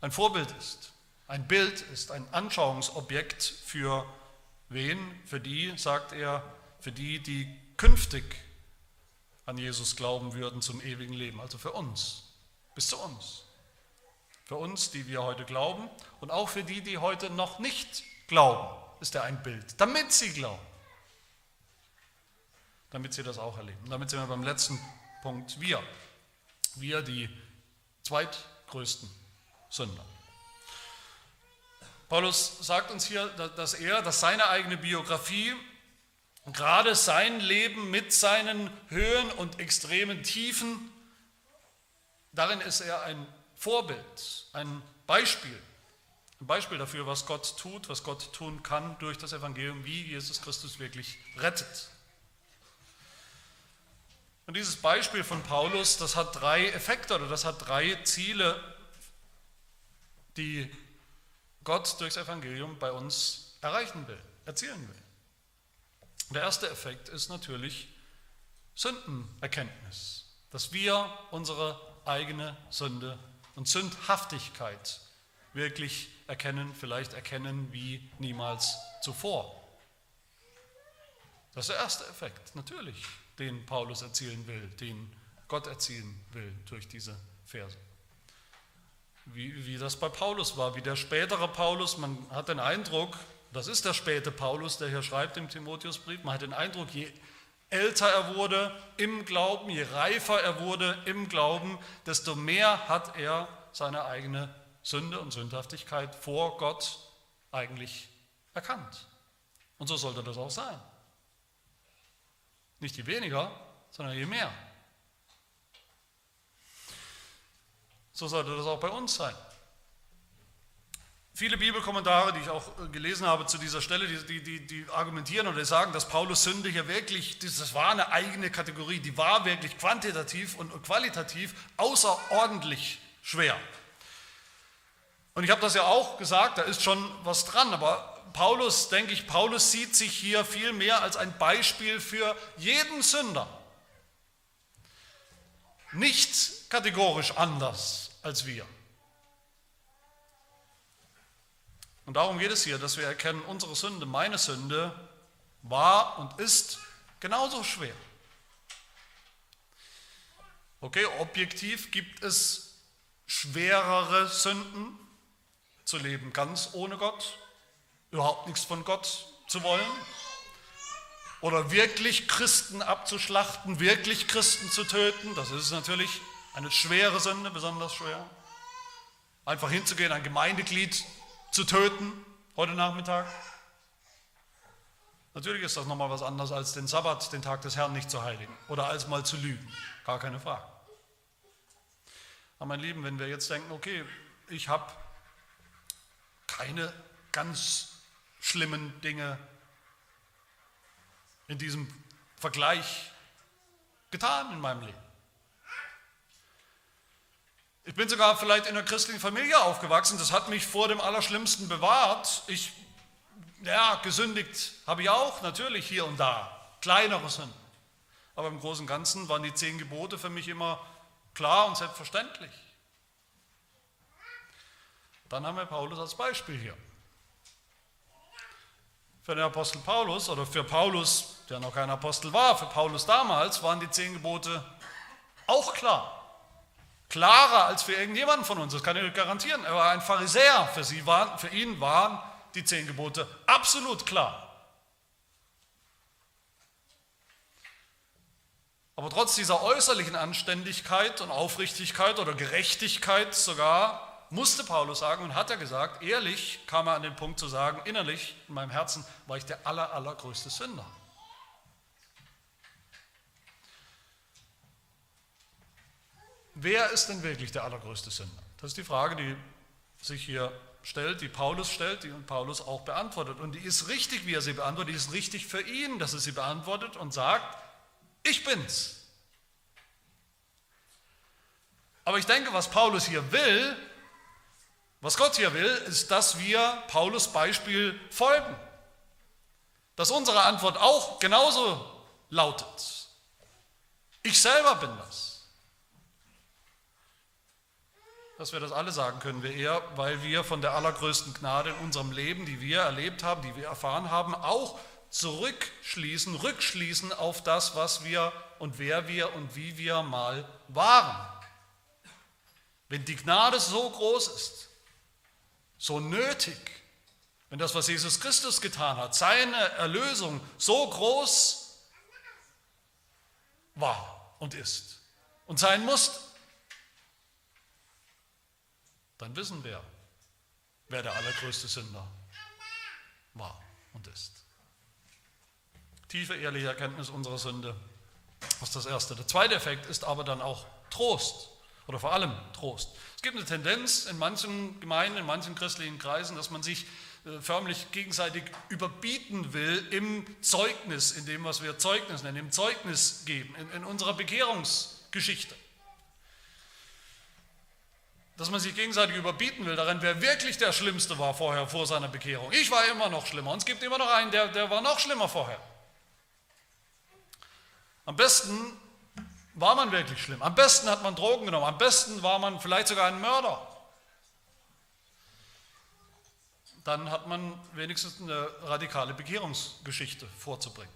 Speaker 1: ein Vorbild ist, ein Bild ist, ein Anschauungsobjekt für wen? Für die, sagt er, für die, die künftig an Jesus glauben würden zum ewigen Leben, also für uns, bis zu uns. Für uns, die wir heute glauben und auch für die, die heute noch nicht glauben, ist er ein Bild, damit sie glauben damit sie das auch erleben. Und damit sind wir beim letzten Punkt. Wir. Wir, die zweitgrößten Sünder. Paulus sagt uns hier, dass er, dass seine eigene Biografie, gerade sein Leben mit seinen Höhen und extremen Tiefen, darin ist er ein Vorbild, ein Beispiel. Ein Beispiel dafür, was Gott tut, was Gott tun kann durch das Evangelium, wie Jesus Christus wirklich rettet. Und dieses Beispiel von Paulus, das hat drei Effekte oder das hat drei Ziele, die Gott durchs Evangelium bei uns erreichen will, erzielen will. Der erste Effekt ist natürlich Sündenerkenntnis, dass wir unsere eigene Sünde und Sündhaftigkeit wirklich erkennen, vielleicht erkennen wie niemals zuvor. Das ist der erste Effekt, natürlich den Paulus erzielen will, den Gott erzielen will durch diese Verse. wie, wie das bei Paulus war, wie der spätere Paulus. Man hat den Eindruck, das ist der späte Paulus, der hier schreibt im Timotheusbrief, man hat den Eindruck, je älter er wurde im Glauben, je reifer er wurde im Glauben, desto mehr hat er seine eigene Sünde und Sündhaftigkeit vor Gott eigentlich erkannt. Und so sollte das auch sein. Nicht je weniger, sondern je mehr. So sollte das auch bei uns sein. Viele Bibelkommentare, die ich auch äh, gelesen habe zu dieser Stelle, die, die, die argumentieren oder sagen, dass Paulus Sünde hier wirklich, das war eine eigene Kategorie, die war wirklich quantitativ und qualitativ außerordentlich schwer. Und ich habe das ja auch gesagt, da ist schon was dran, aber Paulus, denke ich, Paulus sieht sich hier viel mehr als ein Beispiel für jeden Sünder. Nicht kategorisch anders als wir. Und darum geht es hier, dass wir erkennen, unsere Sünde, meine Sünde, war und ist genauso schwer. Okay, objektiv gibt es schwerere Sünden zu leben, ganz ohne Gott, überhaupt nichts von Gott zu wollen. Oder wirklich Christen abzuschlachten, wirklich Christen zu töten, das ist natürlich eine schwere Sünde, besonders schwer. Einfach hinzugehen, ein Gemeindeglied zu töten heute Nachmittag? Natürlich ist das nochmal was anderes, als den Sabbat, den Tag des Herrn, nicht zu heiligen oder als mal zu lügen. Gar keine Frage. Aber mein Lieben, wenn wir jetzt denken, okay, ich habe keine ganz schlimmen Dinge in diesem Vergleich getan in meinem Leben. Ich bin sogar vielleicht in einer christlichen Familie aufgewachsen, das hat mich vor dem Allerschlimmsten bewahrt. Ich, ja, gesündigt habe ich auch, natürlich hier und da, kleinere Sünden. Aber im Großen und Ganzen waren die zehn Gebote für mich immer klar und selbstverständlich. Dann haben wir Paulus als Beispiel hier. Für den Apostel Paulus oder für Paulus, der noch kein Apostel war, für Paulus damals waren die zehn Gebote auch klar. Klarer als für irgendjemanden von uns, das kann ich euch garantieren. Er war ein Pharisäer, für, sie waren, für ihn waren die zehn Gebote absolut klar. Aber trotz dieser äußerlichen Anständigkeit und Aufrichtigkeit oder Gerechtigkeit sogar, musste Paulus sagen und hat er gesagt, ehrlich kam er an den Punkt zu sagen, innerlich in meinem Herzen war ich der aller, allergrößte Sünder. Wer ist denn wirklich der allergrößte Sünder? Das ist die Frage, die sich hier stellt, die Paulus stellt, die Paulus auch beantwortet. Und die ist richtig, wie er sie beantwortet, die ist richtig für ihn, dass er sie beantwortet und sagt, ich bin's. Aber ich denke, was Paulus hier will, was Gott hier will, ist, dass wir Paulus Beispiel folgen. Dass unsere Antwort auch genauso lautet. Ich selber bin das. Dass wir das alle sagen können wir eher, weil wir von der allergrößten Gnade in unserem Leben, die wir erlebt haben, die wir erfahren haben, auch zurückschließen, rückschließen auf das, was wir und wer wir und wie wir mal waren. Wenn die Gnade so groß ist, so nötig, wenn das, was Jesus Christus getan hat, seine Erlösung so groß war und ist und sein musste, dann wissen wir, wer der allergrößte Sünder war und ist. Tiefe ehrliche Erkenntnis unserer Sünde ist das Erste. Der zweite Effekt ist aber dann auch Trost oder vor allem Trost. Es gibt eine Tendenz in manchen Gemeinden, in manchen christlichen Kreisen, dass man sich äh, förmlich gegenseitig überbieten will im Zeugnis, in dem, was wir Zeugnis nennen, im Zeugnis geben, in, in unserer Bekehrungsgeschichte dass man sich gegenseitig überbieten will, darin, wer wirklich der Schlimmste war vorher, vor seiner Bekehrung. Ich war immer noch schlimmer und es gibt immer noch einen, der, der war noch schlimmer vorher. Am besten war man wirklich schlimm. Am besten hat man Drogen genommen. Am besten war man vielleicht sogar ein Mörder. Dann hat man wenigstens eine radikale Bekehrungsgeschichte vorzubringen.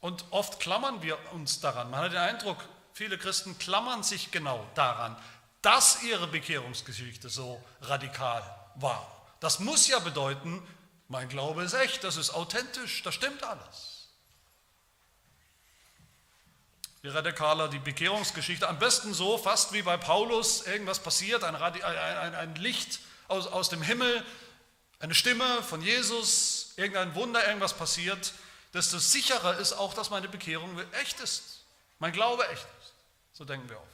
Speaker 1: Und oft klammern wir uns daran. Man hat den Eindruck, viele Christen klammern sich genau daran, dass ihre Bekehrungsgeschichte so radikal war. Das muss ja bedeuten, mein Glaube ist echt, das ist authentisch, das stimmt alles. Je radikaler die Bekehrungsgeschichte, am besten so, fast wie bei Paulus, irgendwas passiert, ein, ein, ein Licht aus, aus dem Himmel, eine Stimme von Jesus, irgendein Wunder, irgendwas passiert, desto sicherer ist auch, dass meine Bekehrung echt ist, mein Glaube echt ist. So denken wir oft.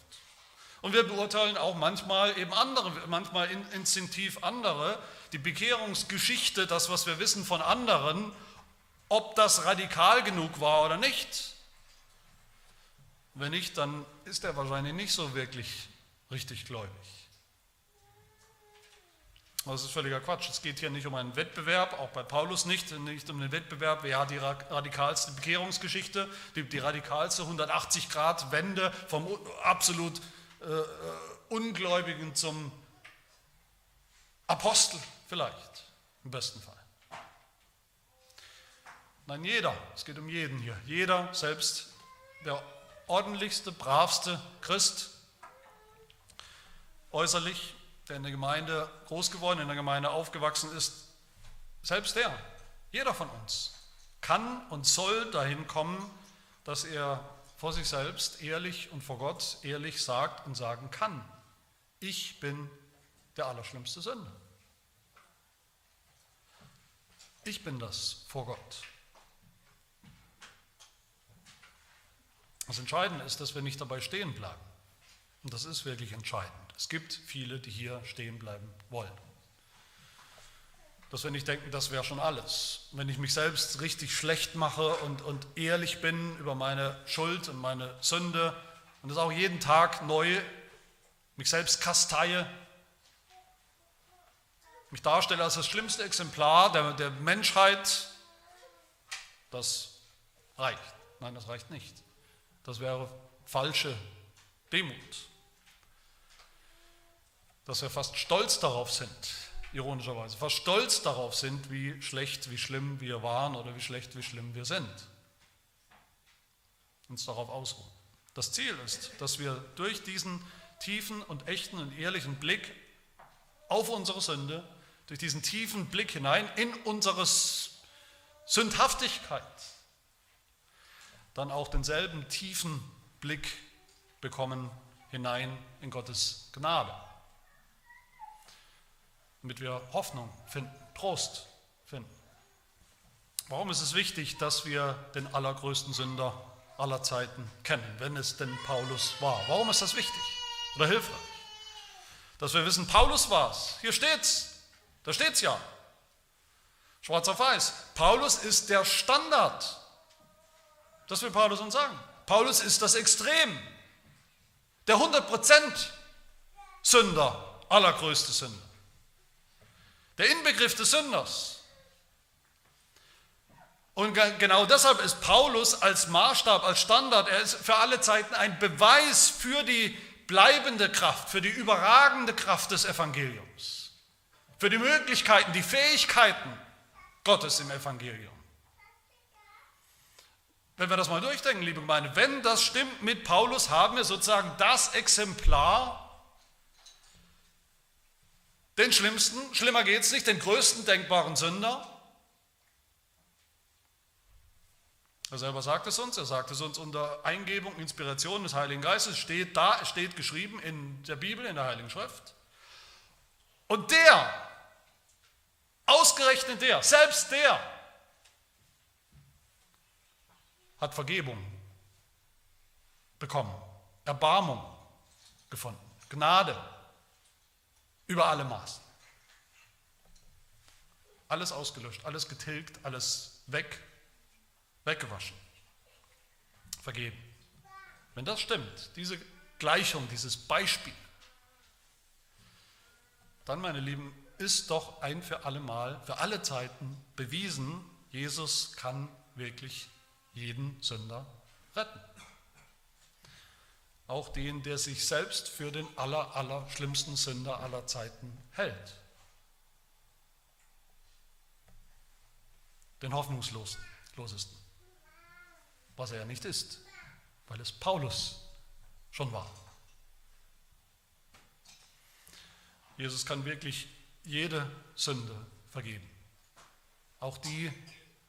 Speaker 1: Und wir beurteilen auch manchmal eben andere, manchmal instinktiv andere, die Bekehrungsgeschichte, das, was wir wissen von anderen, ob das radikal genug war oder nicht. Wenn nicht, dann ist er wahrscheinlich nicht so wirklich richtig gläubig. Das ist völliger Quatsch. Es geht hier nicht um einen Wettbewerb, auch bei Paulus nicht, nicht um den Wettbewerb, wer hat die radikalste Bekehrungsgeschichte, die, die radikalste 180-Grad-Wende vom absolut äh, äh, Ungläubigen zum Apostel vielleicht, im besten Fall. Nein, jeder, es geht um jeden hier, jeder, selbst der ordentlichste, bravste Christ, äußerlich, der in der Gemeinde groß geworden, in der Gemeinde aufgewachsen ist, selbst der, jeder von uns, kann und soll dahin kommen, dass er vor sich selbst ehrlich und vor Gott ehrlich sagt und sagen kann, ich bin der allerschlimmste Sünder. Ich bin das vor Gott. Das Entscheidende ist, dass wir nicht dabei stehen bleiben. Und das ist wirklich entscheidend. Es gibt viele, die hier stehen bleiben wollen. Dass wir nicht denken, das wäre schon alles. Wenn ich mich selbst richtig schlecht mache und, und ehrlich bin über meine Schuld und meine Sünde und das auch jeden Tag neu mich selbst kasteie, mich darstelle als das schlimmste Exemplar der, der Menschheit, das reicht. Nein, das reicht nicht. Das wäre falsche Demut. Dass wir fast stolz darauf sind, ironischerweise, fast stolz darauf sind, wie schlecht, wie schlimm wir waren oder wie schlecht, wie schlimm wir sind. Uns darauf ausruhen. Das Ziel ist, dass wir durch diesen tiefen und echten und ehrlichen Blick auf unsere Sünde durch diesen tiefen Blick hinein in unsere Sündhaftigkeit, dann auch denselben tiefen Blick bekommen hinein in Gottes Gnade, damit wir Hoffnung finden, Trost finden. Warum ist es wichtig, dass wir den allergrößten Sünder aller Zeiten kennen, wenn es denn Paulus war? Warum ist das wichtig oder hilfreich? Dass wir wissen, Paulus war es. Hier steht's. Da steht es ja. Schwarz auf weiß. Paulus ist der Standard. Das will Paulus uns sagen. Paulus ist das Extrem. Der 100% Sünder, allergrößte Sünder. Der Inbegriff des Sünders. Und genau deshalb ist Paulus als Maßstab, als Standard, er ist für alle Zeiten ein Beweis für die bleibende Kraft, für die überragende Kraft des Evangeliums für die Möglichkeiten, die Fähigkeiten Gottes im Evangelium. Wenn wir das mal durchdenken, liebe Gemeinde, wenn das stimmt mit Paulus, haben wir sozusagen das Exemplar, den schlimmsten, schlimmer geht es nicht, den größten denkbaren Sünder. Er selber sagt es uns, er sagt es uns unter Eingebung, Inspiration des Heiligen Geistes, steht da, steht geschrieben in der Bibel, in der Heiligen Schrift. Und der, Ausgerechnet der, selbst der hat Vergebung bekommen, Erbarmung gefunden, Gnade über alle Maßen. Alles ausgelöscht, alles getilgt, alles weg, weggewaschen, vergeben. Wenn das stimmt, diese Gleichung, dieses Beispiel, dann, meine Lieben, ist doch ein für alle Mal, für alle Zeiten bewiesen, Jesus kann wirklich jeden Sünder retten. Auch den, der sich selbst für den aller, aller schlimmsten Sünder aller Zeiten hält. Den hoffnungslosesten. Was er ja nicht ist, weil es Paulus schon war. Jesus kann wirklich jede Sünde vergeben. Auch die,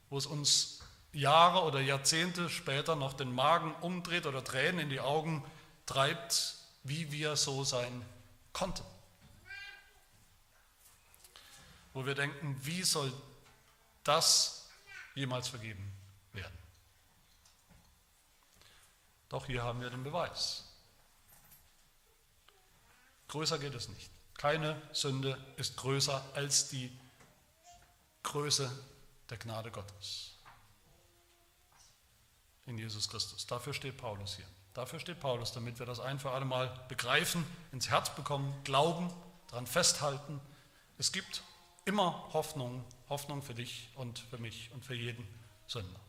Speaker 1: wo es uns Jahre oder Jahrzehnte später noch den Magen umdreht oder Tränen in die Augen treibt, wie wir so sein konnten. Wo wir denken, wie soll das jemals vergeben werden? Doch hier haben wir den Beweis. Größer geht es nicht. Keine Sünde ist größer als die Größe der Gnade Gottes in Jesus Christus. Dafür steht Paulus hier. Dafür steht Paulus, damit wir das ein für alle Mal begreifen, ins Herz bekommen, glauben, daran festhalten. Es gibt immer Hoffnung, Hoffnung für dich und für mich und für jeden Sünder.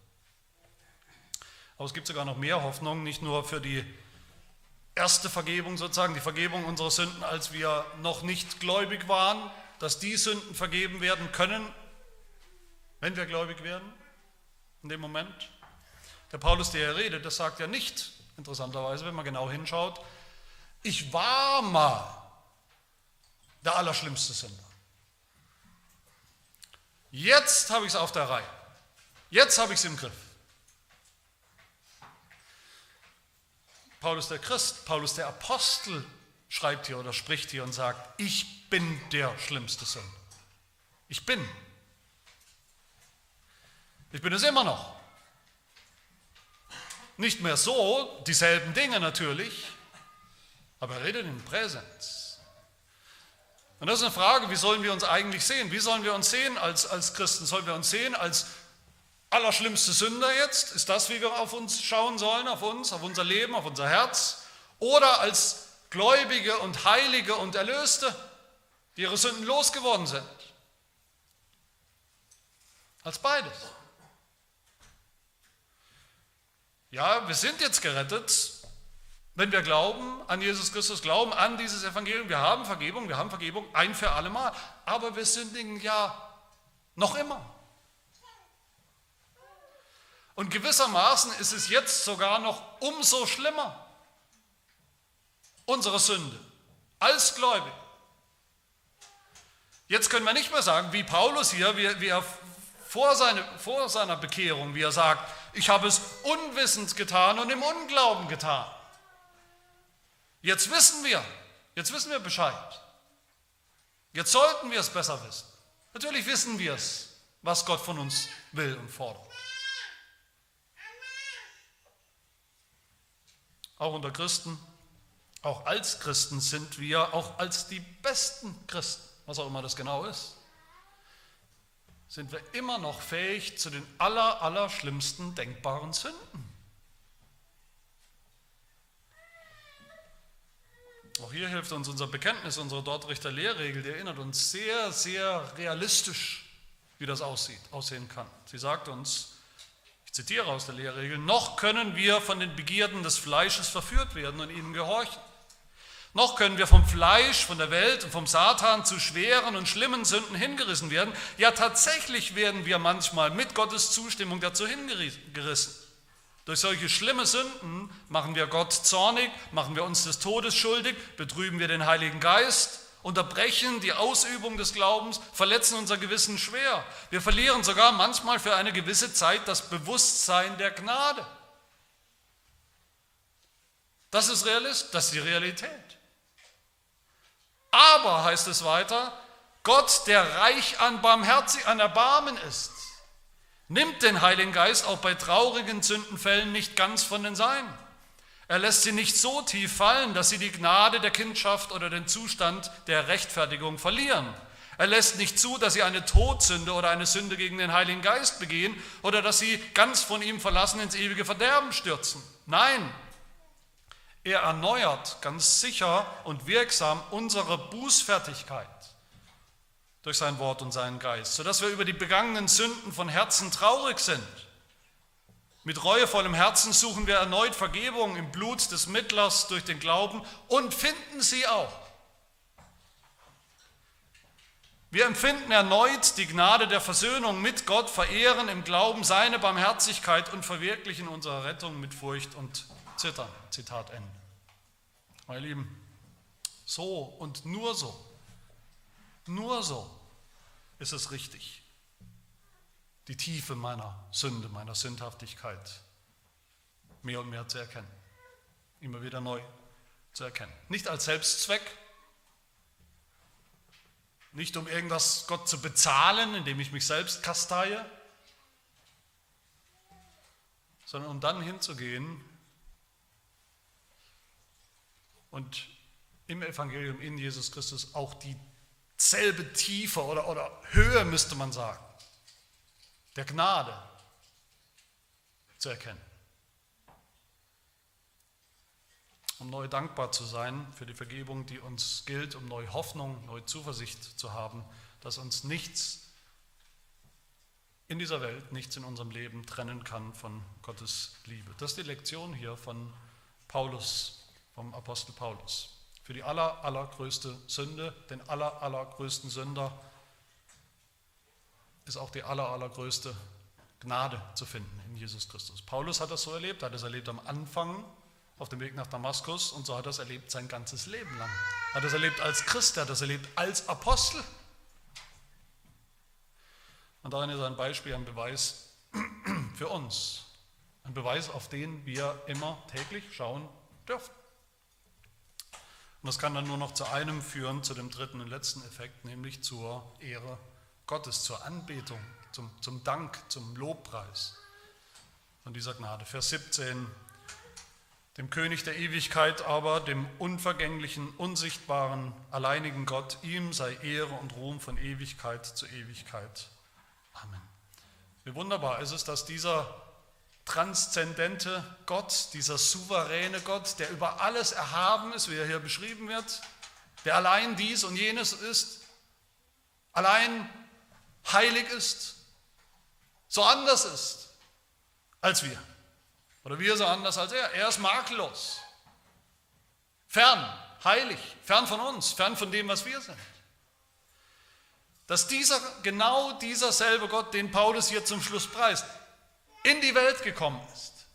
Speaker 1: Aber es gibt sogar noch mehr Hoffnung, nicht nur für die erste Vergebung sozusagen, die Vergebung unserer Sünden, als wir noch nicht gläubig waren, dass die Sünden vergeben werden können, wenn wir gläubig werden, in dem Moment. Der Paulus, der hier redet, das sagt ja nicht, interessanterweise, wenn man genau hinschaut, ich war mal der allerschlimmste Sünder. Jetzt habe ich es auf der Reihe. Jetzt habe ich es im Griff. Paulus der Christ, Paulus der Apostel schreibt hier oder spricht hier und sagt, ich bin der schlimmste Sünder. Ich bin. Ich bin es immer noch. Nicht mehr so, dieselben Dinge natürlich, aber er redet in Präsenz. Und das ist eine Frage, wie sollen wir uns eigentlich sehen? Wie sollen wir uns sehen als, als Christen? Sollen wir uns sehen als allerschlimmste Sünder jetzt? Ist das, wie wir auf uns schauen sollen, auf uns, auf unser Leben, auf unser Herz? Oder als Gläubige und Heilige und Erlöste, die ihre Sünden losgeworden sind? Als beides. Ja, wir sind jetzt gerettet, wenn wir glauben an Jesus Christus, glauben an dieses Evangelium. Wir haben Vergebung, wir haben Vergebung ein für alle Mal. Aber wir sündigen ja noch immer. Und gewissermaßen ist es jetzt sogar noch umso schlimmer, unsere Sünde, als Gläubig. Jetzt können wir nicht mehr sagen, wie Paulus hier, wie, wie er vor, seine, vor seiner Bekehrung, wie er sagt, ich habe es unwissend getan und im Unglauben getan. Jetzt wissen wir, jetzt wissen wir Bescheid. Jetzt sollten wir es besser wissen. Natürlich wissen wir es, was Gott von uns will und fordert. auch unter Christen, auch als Christen sind wir, auch als die besten Christen, was auch immer das genau ist, sind wir immer noch fähig zu den aller, aller schlimmsten denkbaren Sünden. Auch hier hilft uns unser Bekenntnis, unsere Dortrichter Lehrregel, die erinnert uns sehr, sehr realistisch, wie das aussieht, aussehen kann. Sie sagt uns, ich zitiere aus der Lehrregel, noch können wir von den Begierden des Fleisches verführt werden und ihnen gehorchen. Noch können wir vom Fleisch, von der Welt und vom Satan zu schweren und schlimmen Sünden hingerissen werden. Ja, tatsächlich werden wir manchmal mit Gottes Zustimmung dazu hingerissen. Durch solche schlimme Sünden machen wir Gott zornig, machen wir uns des Todes schuldig, betrüben wir den Heiligen Geist unterbrechen die Ausübung des Glaubens, verletzen unser Gewissen schwer. Wir verlieren sogar manchmal für eine gewisse Zeit das Bewusstsein der Gnade. Das ist Realist, das ist die Realität. Aber, heißt es weiter, Gott, der reich an Barmherzig, an Erbarmen ist, nimmt den Heiligen Geist auch bei traurigen Sündenfällen nicht ganz von den Seinen. Er lässt sie nicht so tief fallen, dass sie die Gnade der Kindschaft oder den Zustand der Rechtfertigung verlieren. Er lässt nicht zu, dass sie eine Todsünde oder eine Sünde gegen den Heiligen Geist begehen oder dass sie ganz von ihm verlassen ins ewige Verderben stürzen. Nein, er erneuert ganz sicher und wirksam unsere Bußfertigkeit durch sein Wort und seinen Geist, sodass wir über die begangenen Sünden von Herzen traurig sind mit reuevollem Herzen suchen wir erneut Vergebung im Blut des Mittlers durch den Glauben und finden sie auch. Wir empfinden erneut die Gnade der Versöhnung mit Gott, verehren im Glauben seine Barmherzigkeit und verwirklichen unsere Rettung mit Furcht und Zittern. Zitat Ende. Meine Lieben, so und nur so Nur so ist es richtig, die Tiefe meiner Sünde, meiner Sündhaftigkeit mehr und mehr zu erkennen. Immer wieder neu zu erkennen. Nicht als Selbstzweck, nicht um irgendwas Gott zu bezahlen, indem ich mich selbst kasteie, sondern um dann hinzugehen und im Evangelium in Jesus Christus auch dieselbe Tiefe oder, oder Höhe, müsste man sagen, der Gnade zu erkennen. Um neu dankbar zu sein für die Vergebung, die uns gilt, um neue Hoffnung, neue Zuversicht zu haben, dass uns nichts in dieser Welt, nichts in unserem Leben trennen kann von Gottes Liebe. Das ist die Lektion hier von Paulus, vom Apostel Paulus. Für die aller, allergrößte Sünde, den aller, allergrößten Sünder, ist auch die aller, allergrößte Gnade zu finden in Jesus Christus. Paulus hat das so erlebt, hat es erlebt am Anfang auf dem Weg nach Damaskus und so hat er es erlebt sein ganzes Leben lang. Hat es erlebt als Christ, hat es erlebt als Apostel. Und darin ist ein Beispiel, ein Beweis für uns. Ein Beweis, auf den wir immer täglich schauen dürfen. Und das kann dann nur noch zu einem führen, zu dem dritten und letzten Effekt, nämlich zur Ehre Gottes, zur Anbetung, zum, zum Dank, zum Lobpreis von dieser Gnade. Vers 17. Dem König der Ewigkeit aber, dem unvergänglichen, unsichtbaren, alleinigen Gott, ihm sei Ehre und Ruhm von Ewigkeit zu Ewigkeit. Amen. Wie wunderbar ist es, dass dieser transzendente Gott, dieser souveräne Gott, der über alles erhaben ist, wie er hier beschrieben wird, der allein dies und jenes ist, allein heilig ist, so anders ist als wir. Oder wir so anders als er. Er ist makellos, fern, heilig, fern von uns, fern von dem, was wir sind. Dass dieser, genau dieser selbe Gott, den Paulus hier zum Schluss preist, in die Welt gekommen ist,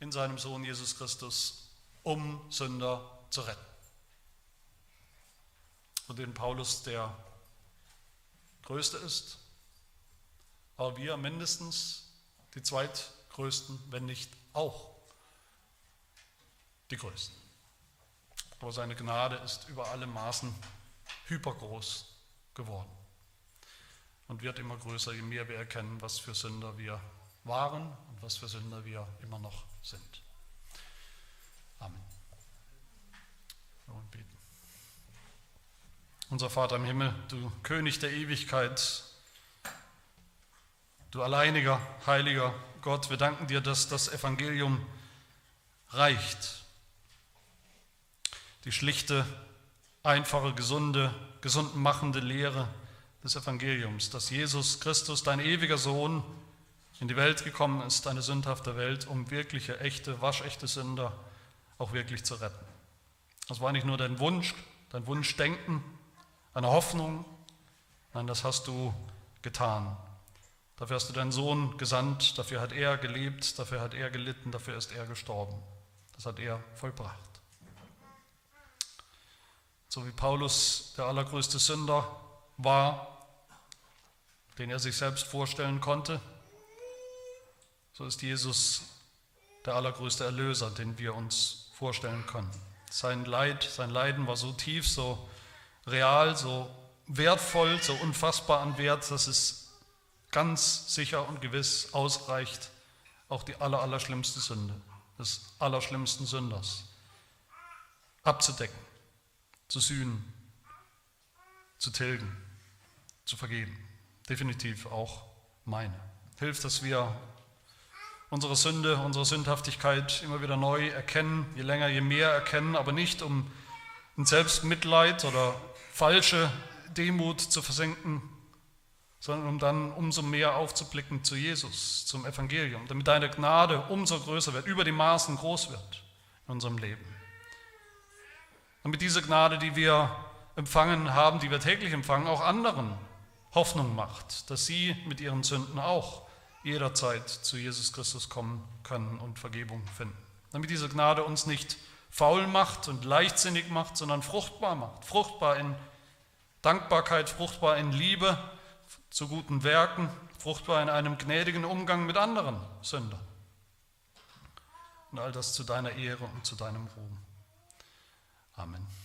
Speaker 1: in seinem Sohn Jesus Christus, um Sünder zu retten. Und den Paulus der Größte ist, aber wir mindestens die zweitgrößten, wenn nicht auch die größten. Aber seine Gnade ist über alle Maßen hypergroß geworden und wird immer größer, je mehr wir erkennen, was für Sünder wir waren und was für Sünder wir immer noch sind. Amen. Und beten. Unser Vater im Himmel, du König der Ewigkeit, du alleiniger, heiliger Gott, wir danken dir, dass das Evangelium reicht. Die schlichte, einfache, gesunde, gesundenmachende Lehre des Evangeliums, dass Jesus Christus, dein ewiger Sohn, in die Welt gekommen ist, eine sündhafte Welt, um wirkliche, echte, waschechte Sünder auch wirklich zu retten. Das war nicht nur dein Wunsch, dein Wunschdenken, eine Hoffnung, nein, das hast du getan. Dafür hast du deinen Sohn gesandt, dafür hat er gelebt, dafür hat er gelitten, dafür ist er gestorben. Das hat er vollbracht. So wie Paulus der allergrößte Sünder war, den er sich selbst vorstellen konnte, so ist Jesus der allergrößte Erlöser, den wir uns vorstellen können. Sein Leid, sein Leiden war so tief, so real, so wertvoll, so unfassbar an Wert, dass es ganz sicher und gewiss ausreicht, auch die aller, allerschlimmste Sünde des allerschlimmsten Sünders abzudecken, zu sühnen, zu tilgen zu vergeben. Definitiv auch meine. Hilft, dass wir unsere Sünde, unsere Sündhaftigkeit immer wieder neu erkennen, je länger, je mehr erkennen, aber nicht um in Selbstmitleid oder falsche Demut zu versenken, sondern um dann umso mehr aufzublicken zu Jesus, zum Evangelium, damit deine Gnade umso größer wird, über die Maßen groß wird in unserem Leben. Damit diese Gnade, die wir empfangen haben, die wir täglich empfangen, auch anderen Hoffnung macht, dass sie mit ihren Sünden auch jederzeit zu Jesus Christus kommen können und Vergebung finden. Damit diese Gnade uns nicht faul macht und leichtsinnig macht, sondern fruchtbar macht. Fruchtbar in Dankbarkeit fruchtbar in Liebe zu guten Werken, fruchtbar in einem gnädigen Umgang mit anderen Sündern. Und all das zu deiner Ehre und zu deinem Ruhm. Amen.